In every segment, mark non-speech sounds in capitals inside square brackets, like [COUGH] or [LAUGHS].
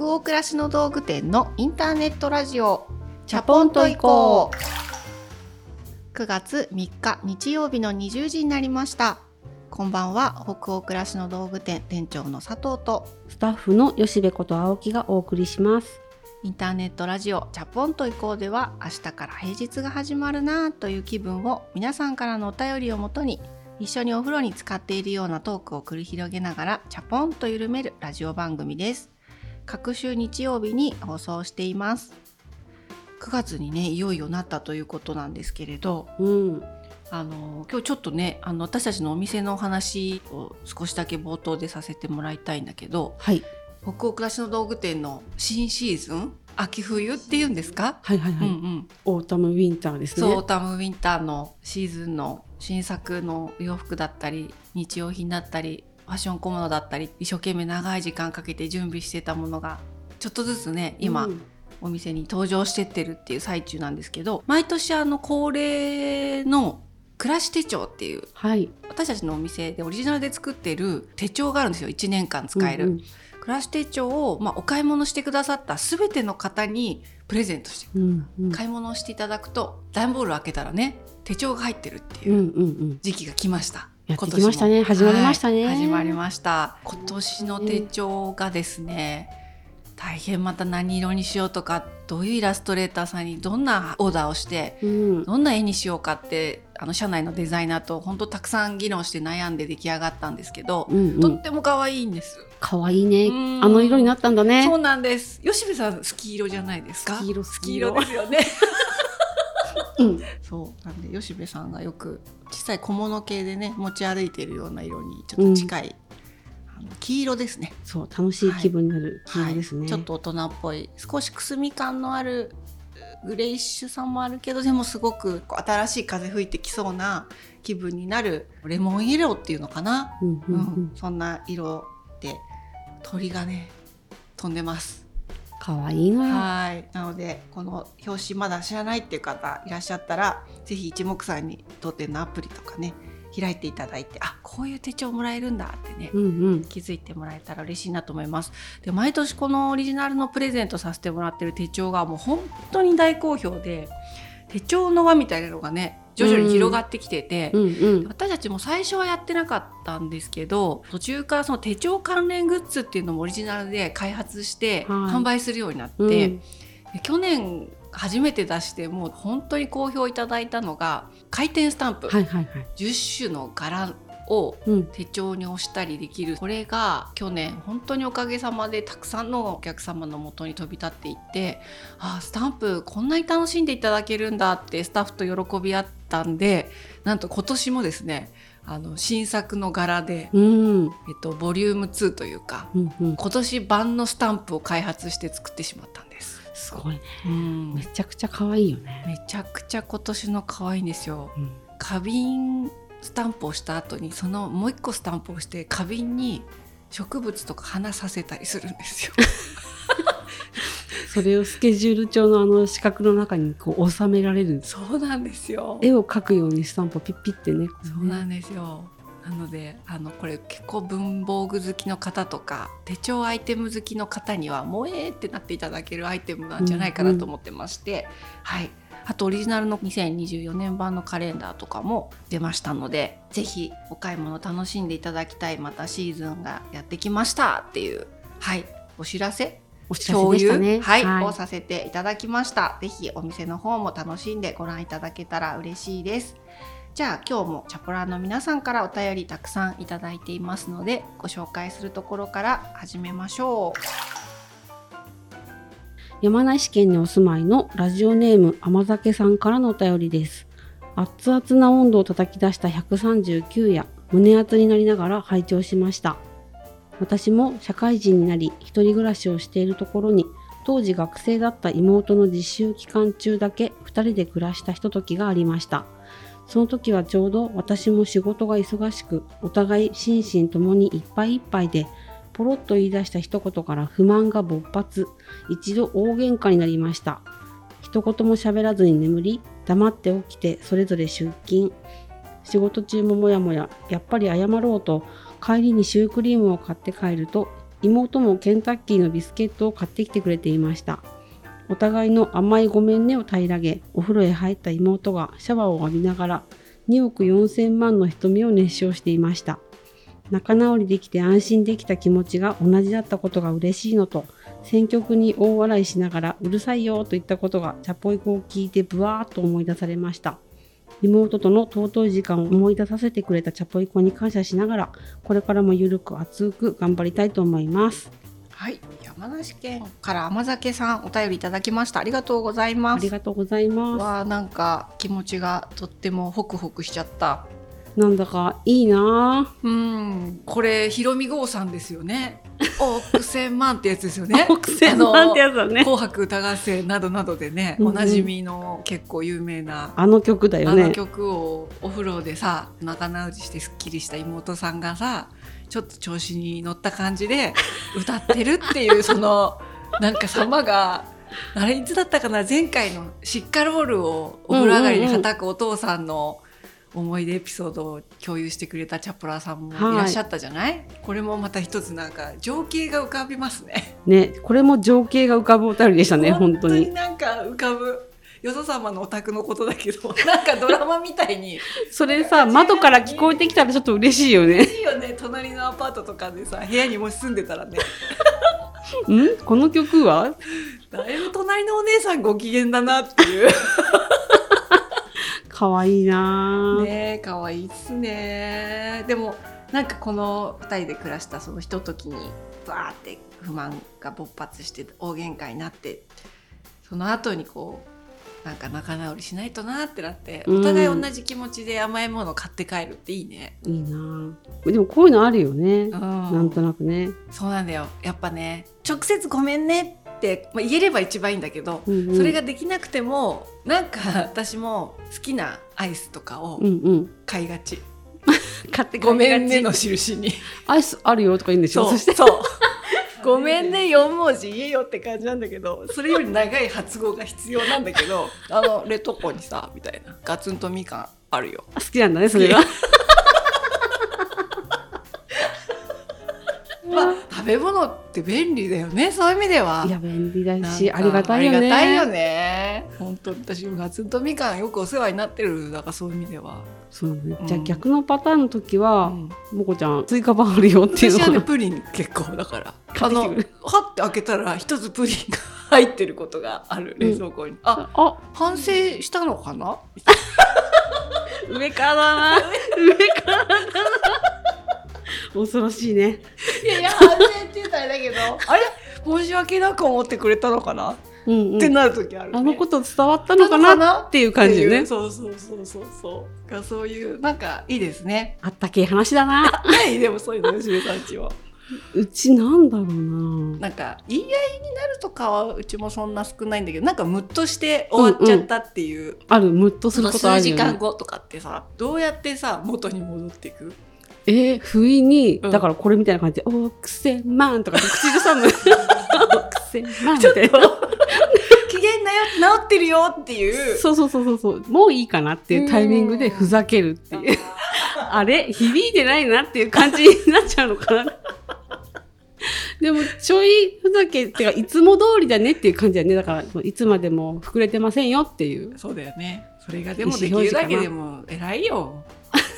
北欧暮らしの道具店のインターネットラジオチャポンと行こう。9月3日日曜日の20時になりました。こんばんは北欧暮らしの道具店店長の佐藤とスタッフの吉部こと青木がお送りします。インターネットラジオチャポンと行こうでは明日から平日が始まるなという気分を皆さんからのお便りをもとに一緒にお風呂に使っているようなトークを繰り広げながらチャポンと緩めるラジオ番組です隔週日曜日に放送しています。9月にねいよいよなったということなんですけれど、うん、あの今日ちょっとねあの私たちのお店のお話を少しだけ冒頭でさせてもらいたいんだけど、はい、北欧暮らしの道具店の新シーズン秋冬っていうんですか？はいはいはい、うんうん、 autumn winter ですね。 autumn winter のシーズンの新作の洋服だったり日用品だったりファッション小物だったり一生懸命長い時間かけて準備してたものがちょっとずつね今、うん、お店に登場してってるっていう最中なんですけど毎年あの恒例の暮らし手帳っていう、はい、私たちのお店でオリジナルで作ってる手帳があるんですよ1年間使える。うんうん。暮らし手帳を、まあ、お買い物してくださった全ての方にプレゼントして、うんうん、買い物をしていただくと段ボール開けたらね手帳が入ってるっていう時期が来ました。やってきましたね始まりましたね、はい、始まりました今年の手帳がですね、大変また何色にしようとかどういうイラストレーターさんにどんなオーダーをして、うん、どんな絵にしようかってあの社内のデザイナーと本当たくさん議論して悩んで出来上がったんですけど、うんうん、とっても可愛いんです。可愛いね。あの色になったんだね。そうなんです。吉部さんスキー色じゃないですか？スキー色スキー色ですよね。うん、そう。なんで吉部さんがよく小さい小物系でね持ち歩いているような色にちょっと近い、うん、黄色ですね。そう楽しい気分になる黄色ですね、はい。はい、ちょっと大人っぽい少しくすみ感のあるグレイッシュさもあるけどでもすごく新しい風吹いてきそうな気分になるレモンイエローっていうのかな、うん、うん。うん、そんな色で鳥がね飛んでます可愛いな。はい。なのでこの表紙まだ知らないっていう方いらっしゃったら是非一目散に当店のアプリとかね開いていただいてあこういう手帳もらえるんだってね、うんうん、気づいてもらえたら嬉しいなと思います。で毎年このオリジナルのプレゼントさせてもらってる手帳がもう本当に大好評で手帳の輪みたいなのがね徐々に広がってきてて、うんうん。うん、私たちも最初はやってなかったんですけど途中からその手帳関連グッズっていうのもオリジナルで開発して販売するようになって、はいうん、去年初めて出してもう本当に好評いただいたのが回転スタンプ、はいはいはい、10種の柄を手帳に押したりできる、うん、これが去年本当におかげさまでたくさんのお客様のもとに飛び立っていってあスタンプこんなに楽しんでいただけるんだってスタッフと喜び合ったんでなんと今年もですねあの新作の柄で、うん、えっと、ボリューム2というか、うんうん、今年版のスタンプを開発して作ってしまったんです。すごいね、うん、めちゃくちゃ可愛いよね。めちゃくちゃ今年の可愛いんですよ、うん、花瓶スタンプをした後にそのもう一個スタンプをして花瓶に植物とか花させたりするんですよ。それをスケジュール帳のあの四角の中にこう収められる。そうなんですよ。絵を描くようにスタンプをピッピってねそうなんですよ。なのであのこれ結構文房具好きの方とか手帳アイテム好きの方にはもうえーってなっていただけるアイテムなんじゃないかなと思ってまして、うんうん、はいあとオリジナルの2024年版のカレンダーとかも出ましたので是非お買い物楽しんでいただきたいまたシーズンがやってきましたっていうはいお知らせお知らせでしたね、はい、はい、をさせていただきました。ぜひお店の方も楽しんでご覧いただけたら嬉しいです。じゃあ今日もチャポラーの皆さんからお便りたくさんいただいていますのでご紹介するところから始めましょう。山梨県にお住まいのラジオネーム甘酒さんからのお便りです。熱々な温度を叩き出した139夜、胸熱になりながら拝聴しました。私も社会人になり、一人暮らしをしているところに、当時学生だった妹の実習期間中だけ2人で暮らしたひとときがありました。その時はちょうど私も仕事が忙しく、お互い心身ともにいっぱいいっぱいで、ポロッと言い出した一言から不満が勃発。一度大喧嘩になりました。一言も喋らずに眠り、黙って起きてそれぞれ出勤。仕事中ももやもや、やっぱり謝ろうと、帰りにシュークリームを買って帰ると、妹もケンタッキーのビスケットを買ってきてくれていましたお互いの甘いごめんねを平らげお風呂へ入った妹がシャワーを浴びながら2億4000万の瞳を熱唱していました仲直りできて安心できた気持ちが同じだったことが嬉しいのと選曲に大笑いしながらうるさいよといったことがチャポイコを聞いてブワーッと思い出されました。妹との尊い時間を思い出させてくれたチャポイコに感謝しながらこれからもゆるく熱く頑張りたいと思います。はい。山梨県から甘酒さんお便りいただきました。ありがとうございます。ありがとうございます。わなんか気持ちがとってもホクホクしちゃったなんだかいいな。うん。これひろみ郷さんですよね。[LAUGHS] 億千万ってやつですよね。[LAUGHS] 億千万ってやつだね。紅白歌合戦などなどでね、おなじみの結構有名なあの曲だよね。あの曲をお風呂でさ仲直りしてすっきりした妹さんがさちょっと調子に乗った感じで歌ってるっていうその [LAUGHS] なんか様があれいつだったかな？前回のシッカロールをお風呂上がりにはたくお父さんの思い出エピソードを共有してくれたチャプラーさんもいらっしゃったじゃない、はい、これもまた一つなんか情景が浮かびますね。ねこれも情景が浮かぶお便りでしたね本当に。なんか浮かぶよそ様のお宅のことだけど [LAUGHS] なんかドラマみたいに。それさ窓から聞こえてきたらちょっと嬉しいよね。嬉しいよね。隣のアパートとかでさ部屋にもし住んでたらね。[LAUGHS] ん？この曲は？だいぶ隣のお姉さんご機嫌だなっていう可愛いな。ね可愛いっすね。でもなんかこの2人で暮らしたそのひとときにバーって不満が勃発して大喧嘩になってその後にこうなんか仲直りしないとなってなって、お互い同じ気持ちで甘いものを買って帰るっていいね。いいな。でもこういうのあるよね、うん、なんとなくね。そうなんだよ。やっぱね直接ごめんねって、まあ、言えれば一番いいんだけど、うんうん、それができなくてもなんか私も好きなアイスとかを買いがち。うんうん、買 [LAUGHS] ってごめんねの印に。アイスあるよとか言うんでしょ？そうそう。[LAUGHS] ごめんね4文字言えよって感じなんだけどそれより長い発語が必要なんだけどあの冷凍庫にさみたいな。ガツンとみかんあるよ。好きなんだねそれが食べ物って便利だよね。そういう意味では。いや便利だしありがたいよね。ありがたいよね。本当私もガツンとみかんよくお世話になってるだからそういう意味では。そうね、じゃあ逆のパターンの時は、もこちゃん追加版あるよっていうの私はねプリン結構だから。あのはって開けたら一つプリンが入ってることがある冷蔵庫に、うん、ああ。反省したのかな？[LAUGHS] 上からだな。上からだな恐ろしいね。いやいや反省って言ったらだけど。あれ？申し訳なく思ってくれたのかな？うんうん、ってなる時ある、ね、あのこと伝わったのかな？っていう感じね。そうそうそうそう。そうがそういうなんかいいですね。あったけえ話だな。はい？でもそういうのよしめさんちは。うちなんだろうな。なんか言い合いになるとかはうちもそんな少ないんだけどなんかムッとして終わっちゃったっていう、うんうん、ある。ムッとすることあるよ、ね、数時間後とかってさどうやってさ元に戻っていく？えー、不意に、うん、だからこれみたいな感じで「おくせまん」とか口ずさむ「[LAUGHS] おくせまん」みたいな。機嫌なよ治ってるよっていう。そうそうそうそうもういいかなっていうタイミングでふざけるっていう。あれ響いてないなっていう感じになっちゃうのかな。でもちょいふざけってかいつも通りだねっていう感じだね。だからいつまでも膨れてませんよっていう。そうだよね。それがでもできるだけでも偉いよ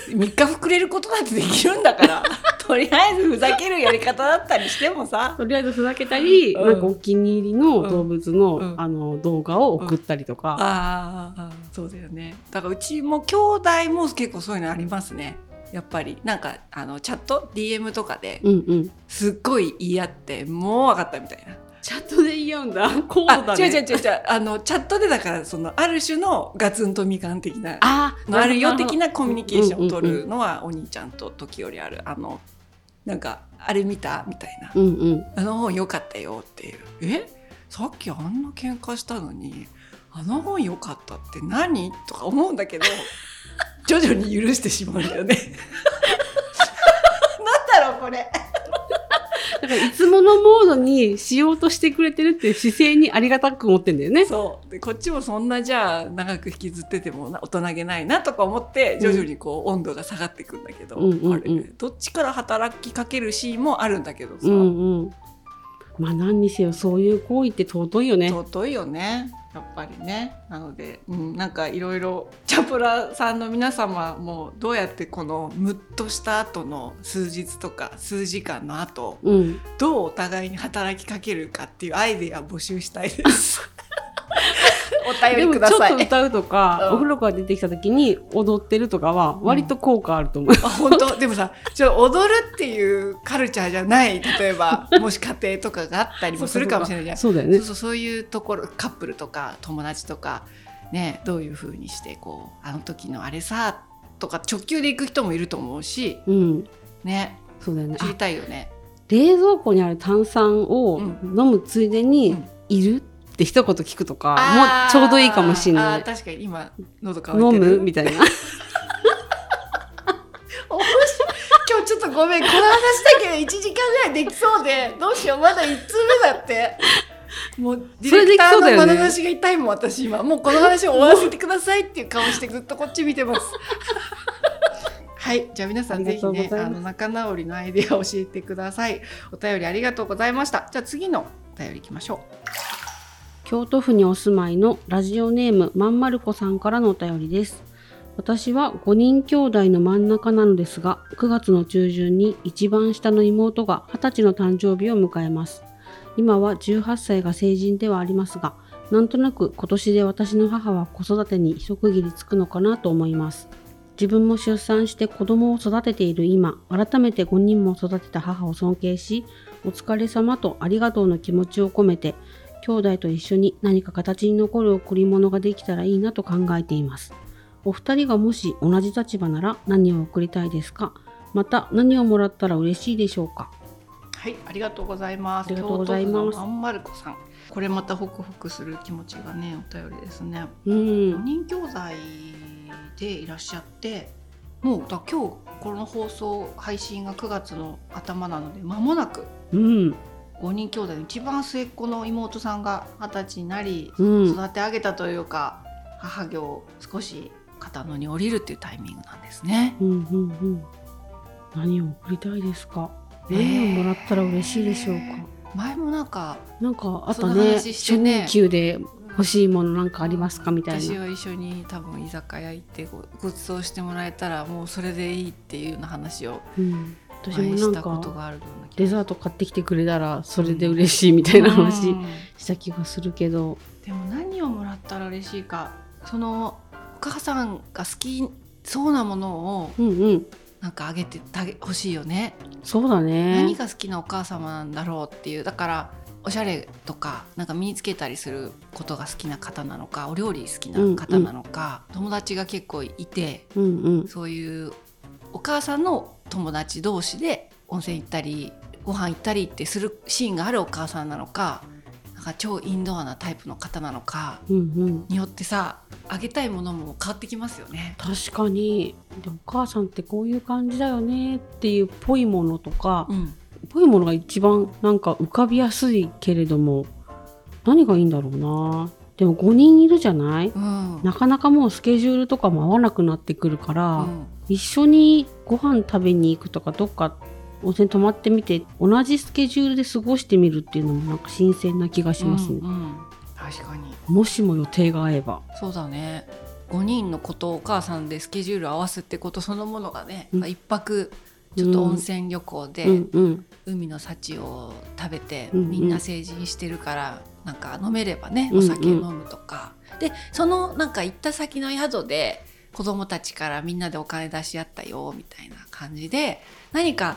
3日膨れることなんてできるんだから。[LAUGHS] とりあえずふざけるやり方だったりしてもさ。とりあえずふざけたり、うん、なんかお気に入りの動物のうん、あの動画を送ったりとか、うん、ああそうだよね。だからうちも兄弟も結構そういうのありますね。やっぱり。なんかあのチャット？DM とかですっごい言い合ってもう分かったみたいなチャットで言い合うんだ。こうだね。違う違う違う違う。あの、チャットでだから、その、ある種のガツンとみかん的な、ああるよ的なコミュニケーションを取るのは、お兄ちゃんと時折ある。あの、なんか、あれ見たみたいな。うんうん、あの本良かったよっていう。え？さっきあんな喧嘩したのに、あの本良かったって何？とか思うんだけど、[LAUGHS] 徐々に許してしまうんだよね。[LAUGHS] [LAUGHS] なんだろう、これ。だからいつものモードにしようとしてくれてるっていう姿勢にありがたく思ってんだよね。そうでこっちもそんなじゃあ長く引きずってても大人げないなとか思って徐々にこう温度が下がっていくんだけど、うんうんうんあれどっちから働きかけるシーンもあるんだけどさ、うんうん。まあ何にせよそういう行為って尊いよね。尊いよねやっぱりねなので、うん、なんかいろいろチャプラさんの皆様もどうやってこのムッとした後の数日とか数時間の後うん。どうお互いに働きかけるかっていうアイデア募集したいです。お便りでもちょっください。と歌うとか、うんお風呂から出てきた時に踊ってるとかは割と効果あると思う。あ本当？[LAUGHS] でもさちょ踊るっていうカルチャーじゃない例えば [LAUGHS] もし家庭とかがあったりもするかもしれないじゃんそうだよねそう。そういうところカップルとか友達とかねどういうふうにしてこうあの時のあれさとか直球で行く人もいると思うしうん。ねそうだよね。知りあたいよね。冷蔵庫にある炭酸をうん飲むついでにうん「いる?」って一言聞くとかもうちょうどいいかもしれあない。ー確かに今喉乾飲む？みたいな。[LAUGHS] 今日ちょっとごめんこの話だけで1時間ぐらいできそうでどうしようまだ1通目だって。もうディレクターの眼差しが痛いもん私今。もうこの話を終わらせてくださいっていう顔してずっとこっち見てます。[LAUGHS] はい。じゃあ皆さんぜひねあの仲直りのアイデアを教えてください。お便りありがとうございました。じゃあ次のお便りいきましょ京都府にお住まいのラジオネームまんまる子さんからのお便りです。私は5人兄弟の真ん中なのですが、9月の中旬に一番下の妹が20歳の誕生日を迎えます。今は18歳が成人ではありますが、なんとなく今年で私の母は子育てに一区切りつくのかなと思います。自分も出産して子供を育てている今、改めて5人も育てた母を尊敬し、お疲れ様とありがとうの気持ちを込めて、兄弟と一緒に何か形に残る贈り物ができたらいいなと考えています。お二人がもし同じ立場なら何を贈りたいですか？また何をもらったら嬉しいでしょうか？うはいありがとうございますありがとうございます京都府のまんまる子さんこれまたホクホクする気持ちがねお便りですねうん4。人兄弟でいらっしゃってもうだ今日この放送配信が9月の頭なので間もなくうん。5人兄弟の一番末っ子の妹さんが二十歳になりうん。育て上げたというか母業を少し肩の荷降りるっていうタイミングなんですね。うん。うん。うん。何を贈りたいですか？えー何をもらったら嬉しいでしょうか？前もなんかなんかあったね。ね初任給で欲しいものなんかありますか？みたいな。私は一緒に多分居酒屋行ってごご馳走してもらえたらもうそれでいいっていうような話をうん。私前もなんしたことかデザート買ってきてくれたらそれで嬉しいみたいな話うんした気がするけど。でも何をもらったら嬉しいかそのお母さんが好きそうなものをうんうん。なんかあげてほしいよね、そうだね。何が好きなお母様なんだろうっていうだからおしゃれとかなんか身につけたりすることが好きな方なのかお料理好きな方なのか、友達が結構いてうんうん。そういうお母さんの友達同士で温泉行ったりご飯行ったりってするシーンがあるお母さんなのかなんか超インドアなタイプの方なのか。によってさあげたいものも変わってきますよね。確かに。でお母さんってこういう感じだよねっていうぽいものとかうん、ぽいものが一番なんか浮かびやすいけれども何がいいんだろうな。でも5人いるじゃない？うん。なかなかもうスケジュールとかも合わなくなってくるから、うん一緒にご飯食べに行くとかどっか温泉泊まってみて同じスケジュールで過ごしてみるっていうのもなんか新鮮な気がしますね、うんうん。確かに。もしも予定が合えば。そうだね。5人のことをお母さんでスケジュール合わすってことそのものがね、うん。ま泊ちょっと温泉旅行で、うんうん。海の幸を食べて、うんうん。みんな成人してるからなんか飲めればねうんうん。お酒飲むとか、でそのなんか行った先の宿で子供たちからみんなでお金出し合ったよみたいな感じで何か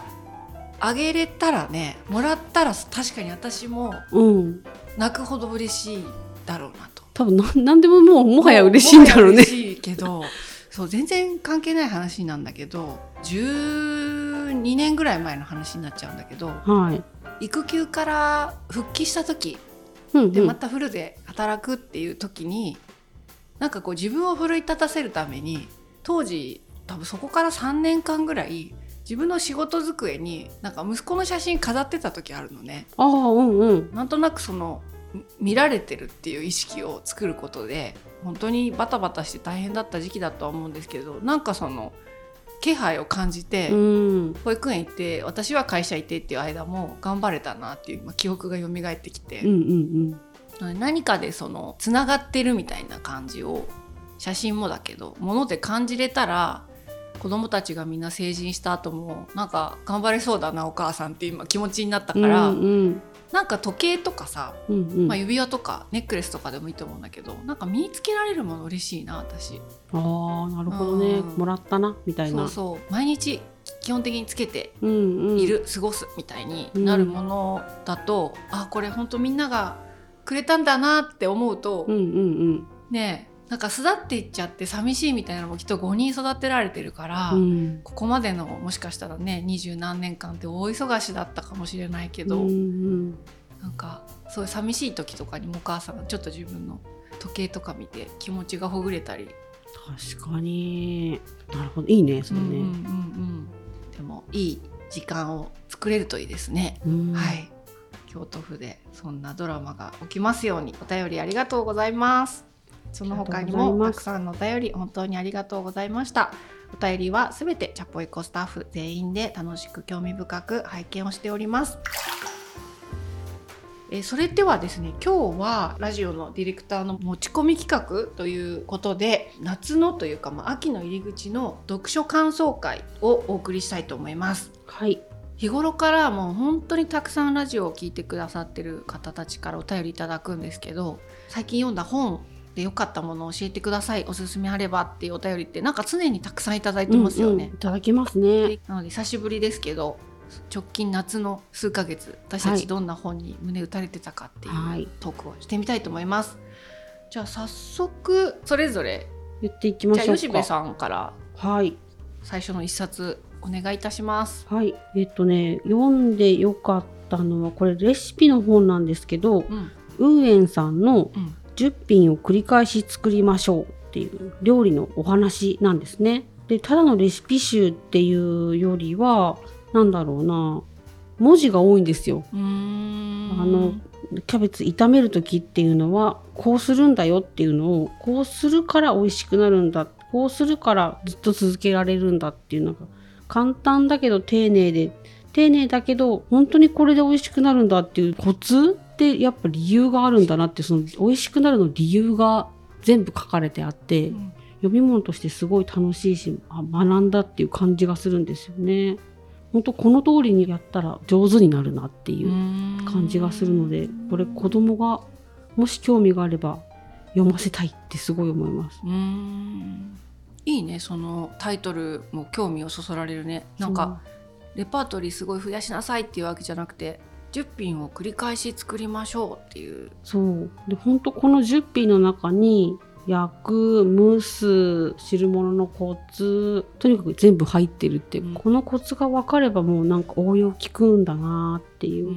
あげれたらねもらったら確かに私もうん。泣くほど嬉しいだろうなと。多分な何でももうもはや嬉しいんだろうね。嬉しいけどそう全然関係ない話なんだけど12年ぐらい前の話になっちゃうんだけどはい。育休から復帰した時うんうん。でまたフルで働くっていう時に、なんかこう自分を奮い立たせるために当時多分そこから3年間ぐらい自分の仕事机になんか息子の写真飾ってた時あるのね。ああうんうん。なんとなくその見られてるっていう意識を作ることで本当にバタバタして大変だった時期だとは思うんですけどなんかその気配を感じて、うん。保育園行って私は会社行ってっていう間も頑張れたなっていう、まあ、記憶が蘇ってきて、うんうん何かでそのつながってるみたいな感じを写真もだけど物で感じれたら子供たちがみんな成人した後もなんか頑張れそうだなお母さんって今気持ちになったうんから、うんうん。なんか時計とかさ、うんうん。まあ、指輪とかネックレスとかでもいいと思うんだけどなんか身につけられるもの嬉しいな私。ああなるほどね。うん。もらったなみたいな。そうそう。毎日基本的につけてうんうん。いる、過ごすみたいになるものだと、あこれ本当みんながくれたんだなって思うと、うんうんうん。ねえなんか巣立っていっちゃって寂しいみたいなのもきっと5人育てられてるから、うん。ここまでのもしかしたらね二十何年間って大忙しだったかもしれないけど、うんうん。なんかそういう寂しい時とかにもお母さんがちょっと自分の時計とか見て気持ちがほぐれたり、確かに。なるほど。いいねそれね、うんうんうんうん。でもいい時間を作れるといいですね。うん。はい京都府でそんなドラマが起きますように。お便りありがとうございます。その他にもたくさんのお便り本当にありがとうございました。お便りはすべてチャポイコスタッフ全員で楽しく興味深く拝見をしております。えそれではですね今日はラジオのディレクターの持ち込み企画ということで夏のというか、まあ、秋の入り口の読書感想会をお送りしたいと思います。はい。日頃からもう本当にたくさんラジオを聞いてくださってる方たちからお便りいただくんですけど最近読んだ本で良かったものを教えてください。おすすめあればっていうお便りってなんか常にたくさんいただいてますよね。うんうんい。ただきますね。でなので久しぶりですけど直近夏の数ヶ月私たはいちどんな本に胸打たれてたかってはい。い。うトークをしてみたいと思います。じゃあ早速それぞれ。言っていきまじゃあしょうか。吉部さんからはい。最初の一冊お願いいたします。はいえっとね読んでよかったのはこれレシピの本なんですけどうんウーエンさんのうん10品を繰り返し作りましょうっていう料理のお話なんですね。でただのレシピ集っていうよりはなんだろうな文字が多いんですよ。あのキャベツ炒める時っていうのはこうするんだよっていうのをこうするから美味しくなるんだこうするからずっと続けられるんだっていうのが簡単だけど丁寧で丁寧だけど本当にこれで美味しくなるんだっていうコツってやっぱ理由があるんだなってその美味しくなるの理由が全部書かれてあってうん読み物としてすごい楽しいしあ学んだっていう感じがするんですよね。本当この通りにやったら上手になるなっていう感じがするのでこれ子供がもし興味があれば読ませたいってすごい思います。いいねそのタイトルも興味をそそられるね。なんかレパートリーすごい増やしなさいっていうわけじゃなくて10品を繰り返し作りましょうっていう。そう。で本当この10品の中に焼く蒸す汁物のコツとにかく全部入ってるって、うん。このコツが分かればもうなんか応用効くんだなっていう、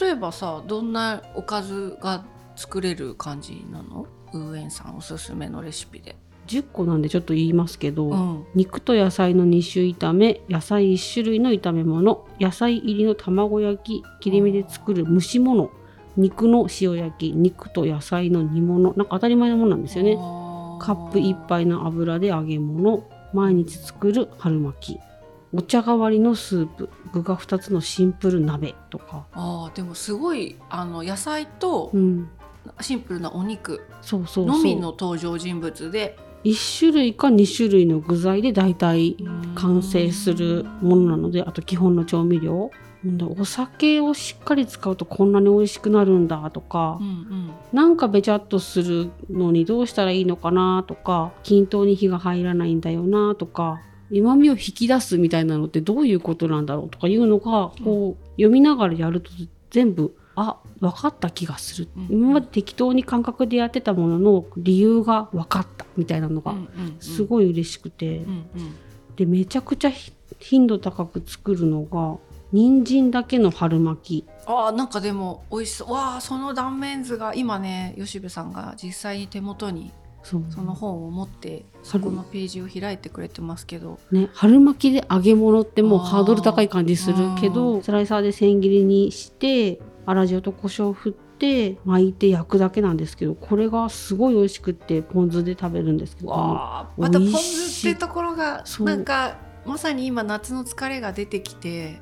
例えばさどんなおかずが作れる感じなの？ウーエンさんおすすめのレシピで。10個なんでちょっと言いますけど、うん。肉と野菜の2種炒め野菜1種類の炒め物野菜入りの卵焼き切り身で作る蒸し物肉の塩焼き肉と野菜の煮物なんか当たり前のものなんですよね。カップ1杯の油で揚げ物毎日作る春巻き。お茶代わりのスープ具が2つのシンプル鍋とか、あーでもすごいあの野菜とうん、シンプルなお肉のみの登場人物で1種類か2種類の具材で大体完成するものなのであと基本の調味料。お酒をしっかり使うとこんなに美味しくなるんだとかうんうん。なんかべちゃっとするのにどうしたらいいのかなとか均等に火が入らないんだよなとか旨味を引き出すみたいなのってどういうことなんだろうとかいうのがこう読みながらやると全部あ分かった気がする、うん。今まで適当に感覚でやってたものの理由が分かった。みたいなのがすごい嬉しくて、でめちゃくちゃひ頻度高く作るのが人参だけの春巻き。あーなんかでも美味しそう。わあその断面図が今ね吉部さんが実際に手元にその本を持ってそこのページを開いてくれてますけど、ね、春巻きで揚げ物ってもうハードル高い感じするけどスライサーで千切りにして粗塩と胡椒を振って巻いて焼くだけなんですけどこれがすごい美味しくってポン酢で食べるんですけどまたポン酢ってところがなんかまさに今夏の疲れが出てきて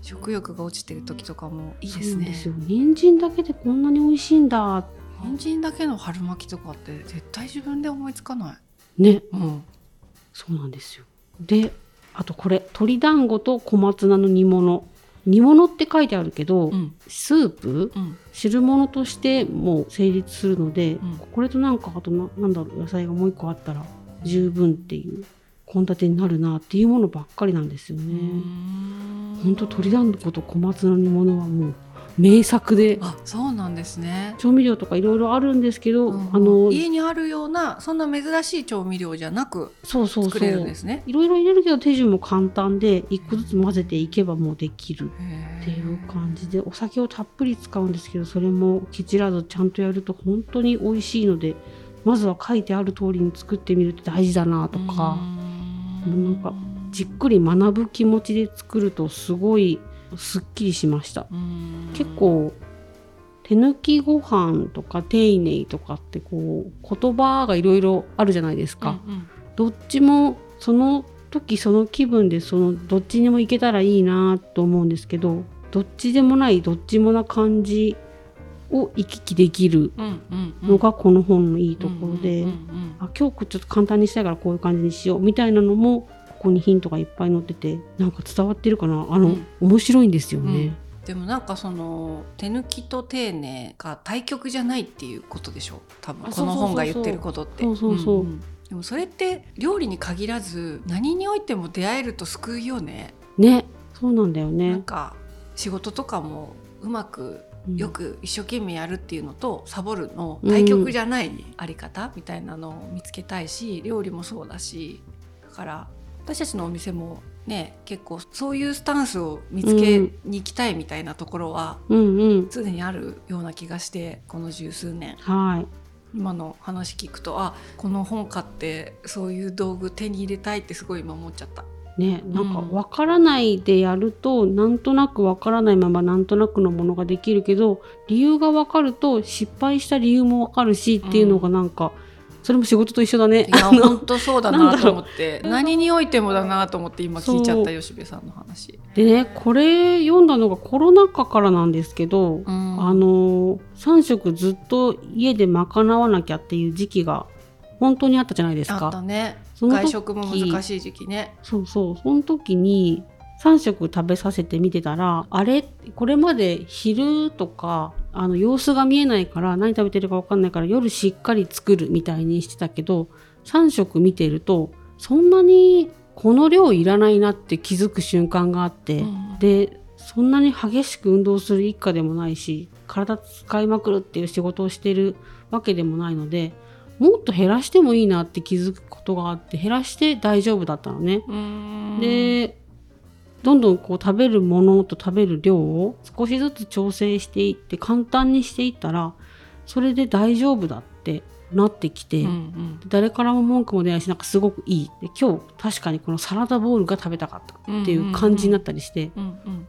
食欲が落ちてる時とかもいいですね。ですよ人参だけでこんなに美味しいんだ人参だけの春巻きとかって絶対自分で思いつかない。ね。うん。そうなんですよ。で、あとこれ鶏団子と小松菜の煮物。煮物って書いてあるけど、うん、スープ、うん、汁物としても成立するので、うん、これとなんかあとななんだろう野菜がもう一個あったら十分っていう献立になるなっていうものばっかりなんですよね。本当鶏団子と小松菜の煮物はもう名作で。あそうなんですね。調味料とかいろいろあるんですけど、うん、あの家にあるようなそんな珍しい調味料じゃなくそうそう作れるんですね。いろいろ入れるけど手順も簡単で一個ずつ混ぜていけばもうできるっていう感じでお酒をたっぷり使うんですけどそれもケチらずちゃんとやると本当に美味しいのでまずは書いてある通りに作ってみるって大事だなとか。もうなんかじっくり学ぶ気持ちで作るとすごいすっきりしました。結構手抜きご飯とか丁寧とかってこう言葉がいろいろあるじゃないですか、うんうん、どっちもその時その気分でそのどっちにも行けたらいいなと思うんですけどどっちでもないどっちもな感じを行き来できるのがこの本のいいところで、あ今日ちょっと簡単にしたいからこういう感じにしようみたいなのもここにヒントがいっぱい載っててなんか伝わってるかな？あの、うん、面白いんですよね。うん。でもなんかその手抜きと丁寧が対極じゃないっていうことでしょ？う多分この本が言ってることって。そうそうそう、うん、でもそれって料理に限らず何においても出会えると救いよね。ね。そうなんだよね。なんか仕事とかもうまくよく一生懸命やるっていうのとサボるの対極じゃないあり方みたいなのを見つけたいし料理もそうだしだから私たちのお店もね結構そういうスタンスを見つけに行きたいみたいなところはすで、にあるような気がしてこの十数年。はい今の話聞くとあこの本買ってそういう道具手に入れたいってすごい今思っちゃった。ね、なんか分からないでやると、うん、なんとなく分からないままなんとなくのものができるけど理由が分かると失敗した理由も分かるしっていうのがなんか、うんそれも仕事と一緒だね。いや本当そうだなと思って何においてもだなと思って今聞いちゃった吉部さんの話。でねこれ読んだのがコロナ禍からなんですけど、うん、あの3食ずっと家で賄わなきゃっていう時期が本当にあったじゃないですか。あったね。外食も難しい時期ね。そうそうその時に3食食べさせてみてたらあれこれまで昼とかあの様子が見えないから何食べてるか分かんないから夜しっかり作るみたいにしてたけど3食見てるとそんなにこの量いらないなって気づく瞬間があって、うん、でそんなに激しく運動する一家でもないし体使いまくるっていう仕事をしてるわけでもないのでもっと減らしてもいいなって気づくことがあって減らして大丈夫だったのね。でどんどんこう食べるものと食べる量を少しずつ調整していって簡単にしていったらそれで大丈夫だってなってきて、うんうん、誰からも文句も出ないしなんかすごくいい。で今日確かにこのサラダボウルが食べたかったっていう感じになったりして、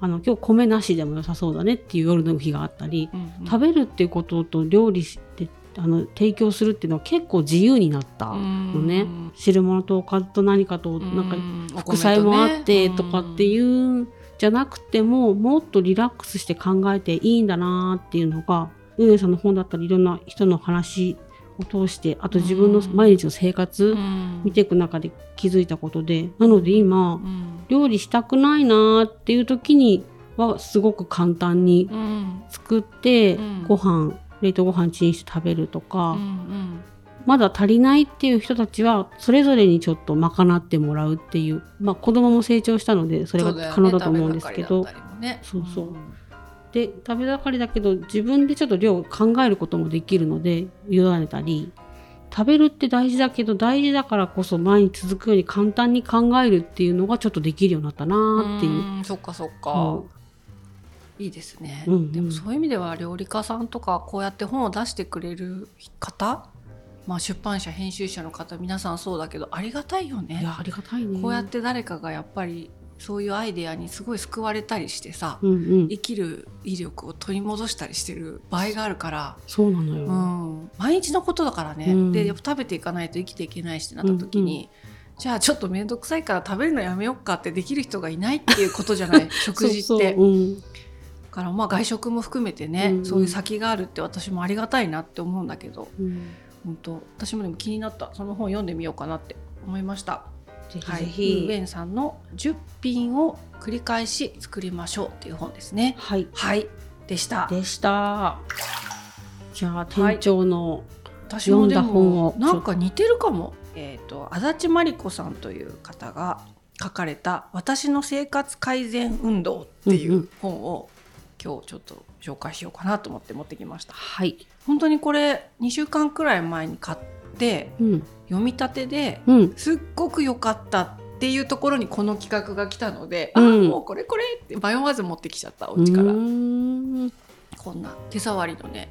あの今日米なしでも良さそうだねっていう夜の日があったり、うんうん、食べるっていうことと料理してあの提供するっていうのは結構自由になったのね。汁物とおかずと何かとなんか副菜もあってとかっていうじゃなくてももっとリラックスして考えていいんだなっていうのが上さんの本だったりいろんな人の話を通してあと自分の毎日の生活見ていく中で気づいたことで。なので今料理したくないなっていう時にはすごく簡単に作ってご飯冷凍ご飯チンして食べるとか、うんうん、まだ足りないっていう人たちはそれぞれにちょっと賄ってもらうっていう、まあ、子供も成長したのでそれが可能だと思うんですけど。そう、そう、で食べ盛りだけど自分でちょっと量を考えることもできるので委ねたり。食べるって大事だけど大事だからこそ前に続くように簡単に考えるっていうのがちょっとできるようになったなっていう。うそっかそっか、いいですね、うんうん、でもそういう意味では料理家さんとかこうやって本を出してくれる方まあ、出版社編集者の方皆さんそうだけどありがたいよね。いやありがたいね。こうやって誰かがやっぱりそういうアイデアにすごい救われたりしてさ、うんうん。生きる威力を取り戻したりしてる場合があるから、そうなのよ、うん、毎日のことだからね、うん。でやっぱ食べていかないと生きていけないしってなった時に、じゃあちょっと面倒くさいから食べるのやめようかってできる人がいないっていうことじゃない？食事って。[LAUGHS] そうそううん。だからまあ外食も含めてね、うんそういう先があるって私もありがたいなって思うんだけどうん。本当私もでも気になった。その本読んでみようかなって思いました。ぜひぜはい、ひウェンさんの10品を繰り返し作りましょうっていう本ですね。はい。はい。でした。でした。じゃあ店長の、私もで読んだ本もをなんか似てるかも。えっ、と足立真理子さんという方が書かれた「私の生活改善運動」っていんううん。本を今日ちょっと紹介しようかなと思って持ってきました。はい、本当にこれ2週間くらい前に買ってうん。読み立てでうん、すっごく良かったっていうところにこの企画が来たので、うん。あもうこれこれって迷わず持ってきちゃったお家から。こんな手触りのね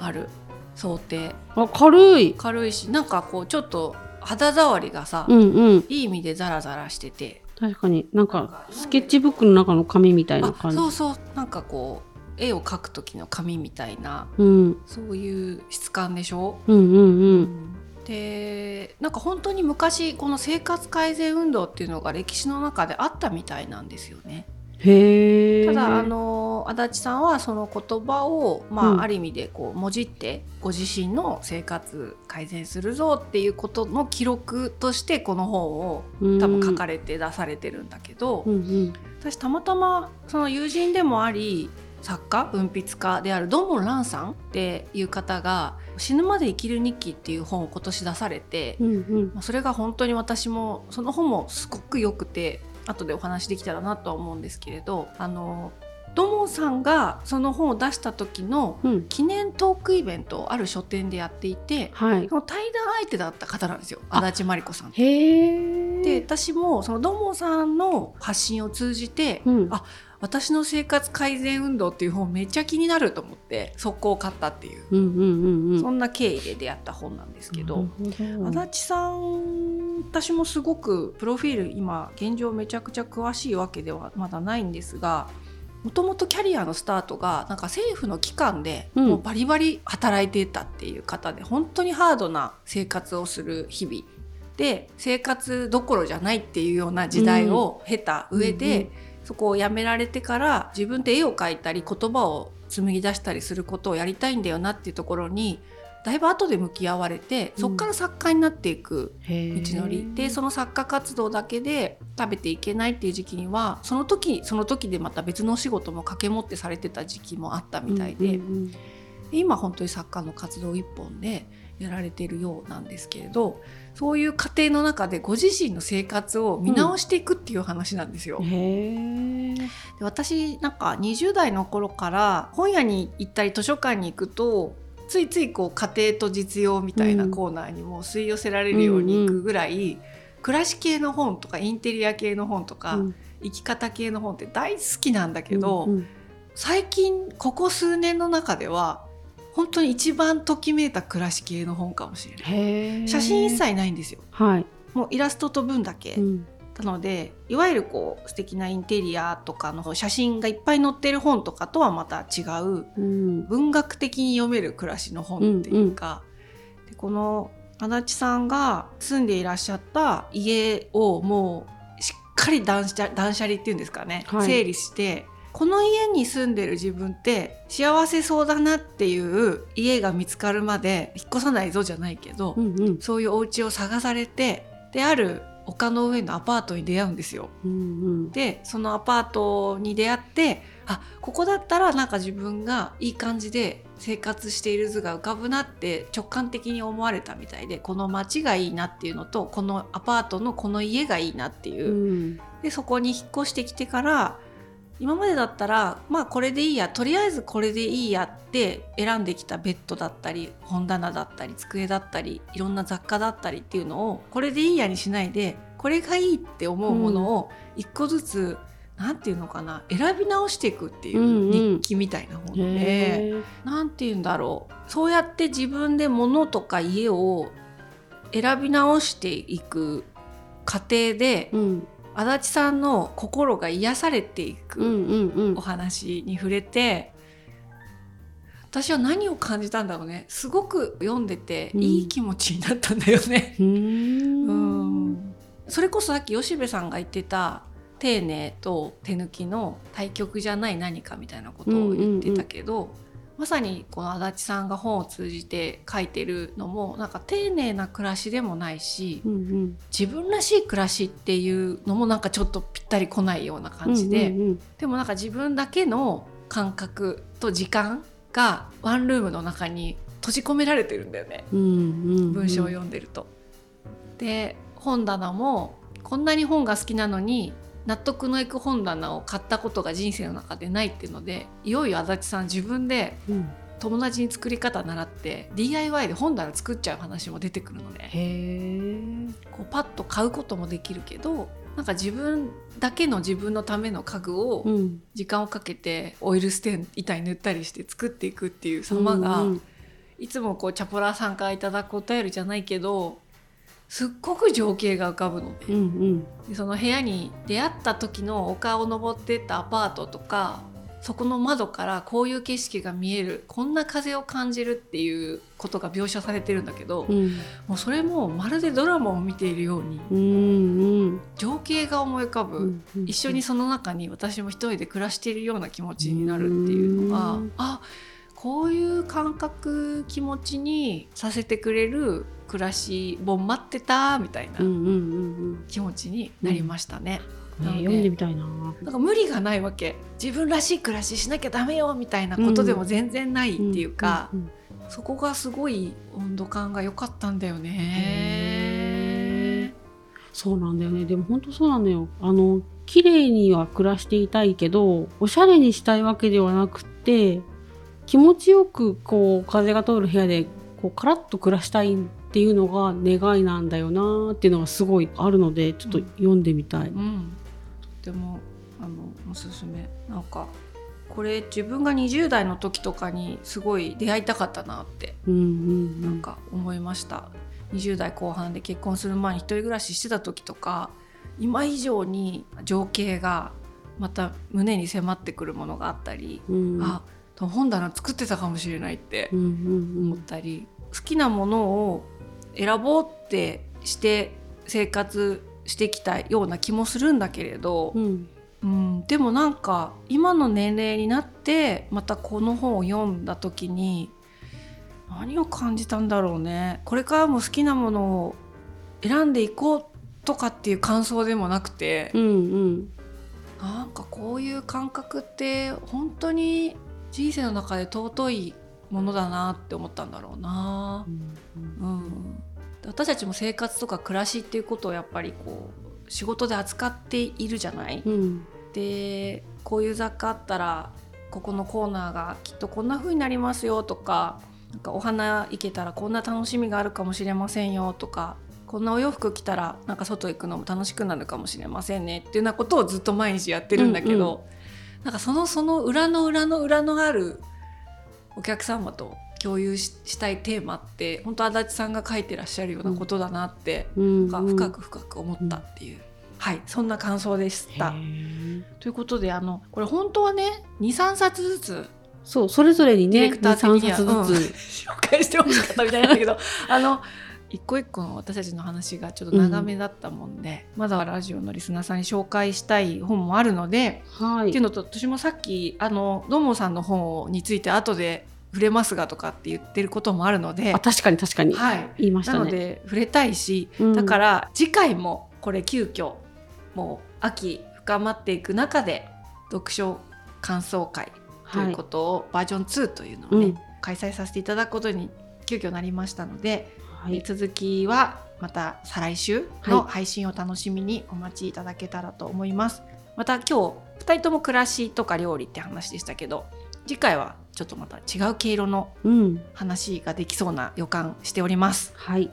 ある想定。あ軽い。軽いしなんかこうちょっと肌触りがさ、うんうん。いい意味でザラザラしてて確かになんかスケッチブックの中の紙みたいなあ感じ。そうそうなんかこう絵を描く時の紙みたいなうん、そういう質感でしょ、うんうん。うん。でなんか本当に昔この生活改善運動っていうのが歴史の中であったみたいなんですよね。へえただあの足立さんはその言葉を、まあうん。ある意味でこうもじってご自身の生活改善するぞっていうことの記録としてこの本を多分書かれれて出されてるんだけど、うんうん。私たまたまその友人でもあり作家文筆家であるドンモン・ランさんっていう方が「死ぬまで生きる日記」っていう本を今年出されて、うんうん。まあそれが本当に私もその本もすごく良くて後でお話できたらなとは思うんですけれどあのドモンさんがその本を出した時のうん。記念トークイベントをある書店でやっていてはい。その対談相手だった方なんですよあ足立真理子さん。で私もそのドモンさんの発信を通じてうん。あ私の生活改善運動っていう本めっちゃ気になると思って速攻買ったっていう、うんうんうんうん。そんな経緯で出会った本なんですけど、足立さん私もすごくプロフィール今現状めちゃくちゃ詳しいわけではまだないんですがもともとキャリアのスタートがなんか政府の機関でうん。もうバリバリ働いていたっていう方で、本当にハードな生活をする日々で生活どころじゃないっていうような時代を経た上で、うんうんそこをやめられてから自分で絵を描いたり言葉を紡ぎ出したりすることをやりたいんだよなっていうところにだいぶ後で向き合われてそこから作家になっていくへ道のり、でその作家活動だけで食べていけないっていう時期にはその時その時でまた別のお仕事も掛け持ってされてた時期もあったみたいで、うんうん今本当に作家の活動一本でやられているようなんですけれどそういう過程の中でご自身の生活を見直していくっていう話なんですよ。うん。で私なんか20代の頃から本屋に行ったり図書館に行くとついついこう家庭と実用みたいなコーナーにも吸い寄せられるように行くぐらい、暮らし系の本とかインテリア系の本とか、うん。生き方系の本って大好きなんだけど、うん。最近ここ数年の中では本当に一番ときめいた暮らし系の本かもしれない。写真一切ないんですよ。はい、もうイラストと文だけ。うん。なのでいわゆるこう素敵なインテリアとかの写真がいっぱい載ってる本とかとはまた違ううん。文学的に読める暮らしの本っていうか、でこの足立さんが住んでいらっしゃった家をもうしっかり断捨断捨離っていうんですかね、はい。整理してこの家に住んでる自分って幸せそうだなっていう家が見つかるまで引っ越さないぞじゃないけど、うんうん。そういうお家を探されてである丘の上のアパートに出会うんですよ。うんうん。でそのアパートに出会ってあここだったらなんか自分がいい感じで生活している図が浮かぶなって直感的に思われたみたいでこの街がいいなっていうのとこのアパートのこの家がいいなっていう。う、ん。でそこに引っ越してきてから今までだったらまあこれでいいやとりあえずこれでいいやって選んできたベッドだったり本棚だったり机だったりいろんな雑貨だったりっていうのをこれでいいやにしないでこれがいいって思うものを一個ずつなんていうのかな選び直していくっていう日記みたいな本で、うんうん、なんていうんだろう。そうやって自分で物とか家を選び直していく過程で、うん、足立さんの心が癒されていくお話に触れて、私は何を感じたんだろうね。すごく読んでていい気持ちになったんだよね。[LAUGHS] うん、それこそさっき吉部さんが言ってた丁寧と手抜きの対極じゃない何かみたいなことを言ってたけど、うんうんうん、まさにこの足立さんが本を通じて書いてるのもなんか丁寧な暮らしでもないし、うんうん、自分らしい暮らしっていうのもなんかちょっとぴったりこないような感じで、うんうんうん、でもなんか自分だけの感覚と時間がワンルームの中に閉じ込められてるんだよね、うんうんうん、文章を読んでると。で本棚もこんなに本が好きなのに納得のいく本棚を買ったことが人生の中でないっていうのでいよいよ足立さん自分で友達に作り方習って DIY で本棚作っちゃう話も出てくるのでこうパッと買うこともできるけどなんか自分だけの自分のための家具を時間をかけてオイルステン板に塗ったりして作っていくっていう様が、いつもこうチャポラーさんからいただくお便りじゃないけどすっごく情景が浮かぶのでうんうん、でその部屋に出会った時の丘を登ってったアパートとかそこの窓からこういう景色が見えるこんな風を感じるっていうことが描写されてるんだけど、うん、もうそれもまるでドラマを見ているように、うんうん、情景が思い浮かぶ、うんうん、一緒にその中に私も一人で暮らしているような気持ちになるっていうのが、うん、あこういう感覚気持ちにさせてくれる暮らし本待ってたみたいな気持ちになりましたね。うん。うんうんね、読んでみたいな。なんか無理がないわけ。自分らしい暮らししなきゃダメよみたいなことでも全然ないっていうか、そこがすごい温度感が良かったんだよね。そうなんだよね。でも本当そうなのよ。あの綺麗には暮らしていたいけどおしゃれにしたいわけではなくて気持ちよくこう風が通る部屋でこうカラッと暮らしたいっていうのが願いなんだよなっていうのがすごいあるのでちょっと読んでみたい。うん。うん。てもあのおすすめ。なんかこれ自分が20代の時とかにすごい出会いたかったなって、うんうんうん、なんか思いました。20代後半で結婚する前に一人暮らししてた時とか今以上に情景がまた胸に迫ってくるものがあったり、うん、あ本棚作ってたかもしれないって思ったり、好きなものを選ぼうってして生活してきたような気もするんだけれど、うん、うん、でもなんか今の年齢になってまたこの本を読んだ時に何を感じたんだろうね。これからも好きなものを選んでいこうとかっていう感想でもなくて、うんうん、なんかこういう感覚って本当に人生の中で尊いものだなって思ったんだろうな。うん、うん。うん私たちも生活とか暮らしっていうことをやっぱりこう仕事で扱っているじゃない、うん、でこういう雑貨あったらここのコーナーがきっとこんな風になりますよとかなんかお花行けたらこんな楽しみがあるかもしれませんよとかこんなお洋服着たらなんか外行くのも楽しくなるかもしれませんねっていうようなことをずっと毎日やってるんだけど、うんうん、なんかそのその裏の裏の裏のあるお客様と共有したいテーマって本当足立さんが書いてらっしゃるようなことだなって、うん、深く深く思ったっていう、うん、はい。そんな感想でした。ということであのこれ本当はね23冊ずつそうそれぞれにね2、3冊ずつ、うん、紹介してほしかったみたいなんだけど [LAUGHS] あの一個一個の私たちの話がちょっと長めだったもんで、うん、まだラジオのリスナーさんに紹介したい本もあるので、はい、っていうのと私もさっきあのどーもさんの本について後で触れますがとかって言ってることもあるので。あ確かに確かに、はい、言いました、ね、なので触れたいし、うん、だから次回もこれ急遽もう秋深まっていく中で読書感想会ということを、はい、バージョン2というのをね、うん、開催させていただくことに急遽なりましたので、はい、続きはまた再来週の配信を楽しみにお待ちいただけたらと思います。また今日2人とも暮らしとか料理って話でしたけど次回はちょっとまた違う毛色の話ができそうな予感しております。はい。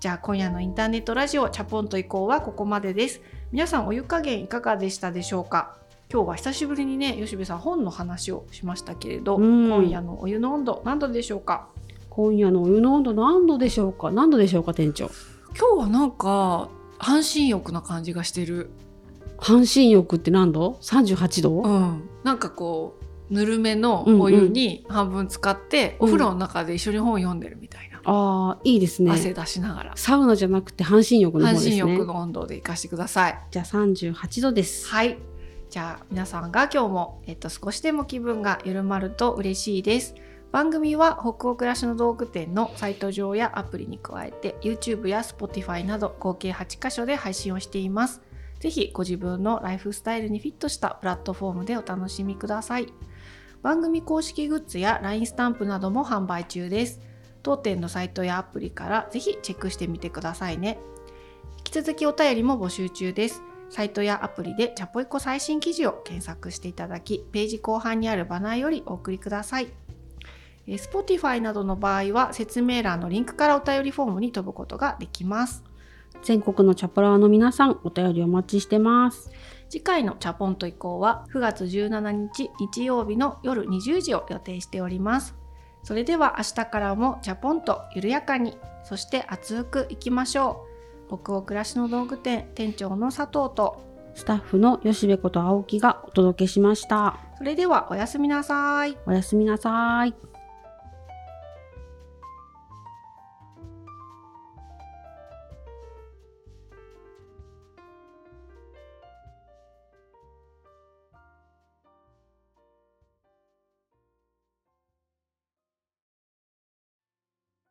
じゃあ今夜のインターネットラジオチャポンと移行はここまでです。皆さんお湯加減いかがでしたでしょうか？今日は久しぶりにね吉部さん本の話をしましたけれど、今夜のお湯の温度何度でしょうか？今夜のお湯の温度何度でしょうか？何度でしょうか店長？今日はなんか半身浴な感じがしてる。半身浴って何度 ?38 度、うん、なんかこうぬるめのお湯に半分使って、うん。うん、お風呂の中で一緒に本を読んでるみたいな、ああいいですね。汗出しながら。サウナじゃなくて半身浴の方ですね。半身浴の温度でいかしてください。じゃあ38度です。はい。じゃあ皆さんが今日も、えっと、少しでも気分が緩まると嬉しいです番組は北欧暮らしの道具店のサイト上やアプリに加えて YouTube や Spotify など合計8カ所で配信をしていますぜひご自分のライフスタイルにフィットしたプラットフォームでお楽しみください番組公式グッズや LINE スタンプなども販売中です当店のサイトやアプリからぜひチェックしてみてくださいね。引き続きお便りも募集中です。サイトやアプリでチャポイコ最新記事を検索していただき、ページ後半にあるバナーよりお送りください。Spotify などの場合は説明欄のリンクからお便りフォームに飛ぶことができます。全国のチャポラーの皆さん、お便りお待ちしてます。次回のチャポンと移行は9月17日日曜日の夜20時を予定しております。それでは明日からもジャポンと緩やかにそして熱くいきましょう北欧暮らしの道具店店長の佐藤とスタッフの吉部こと青木がお届けしましたそれではおやすみなさいおやすみなさい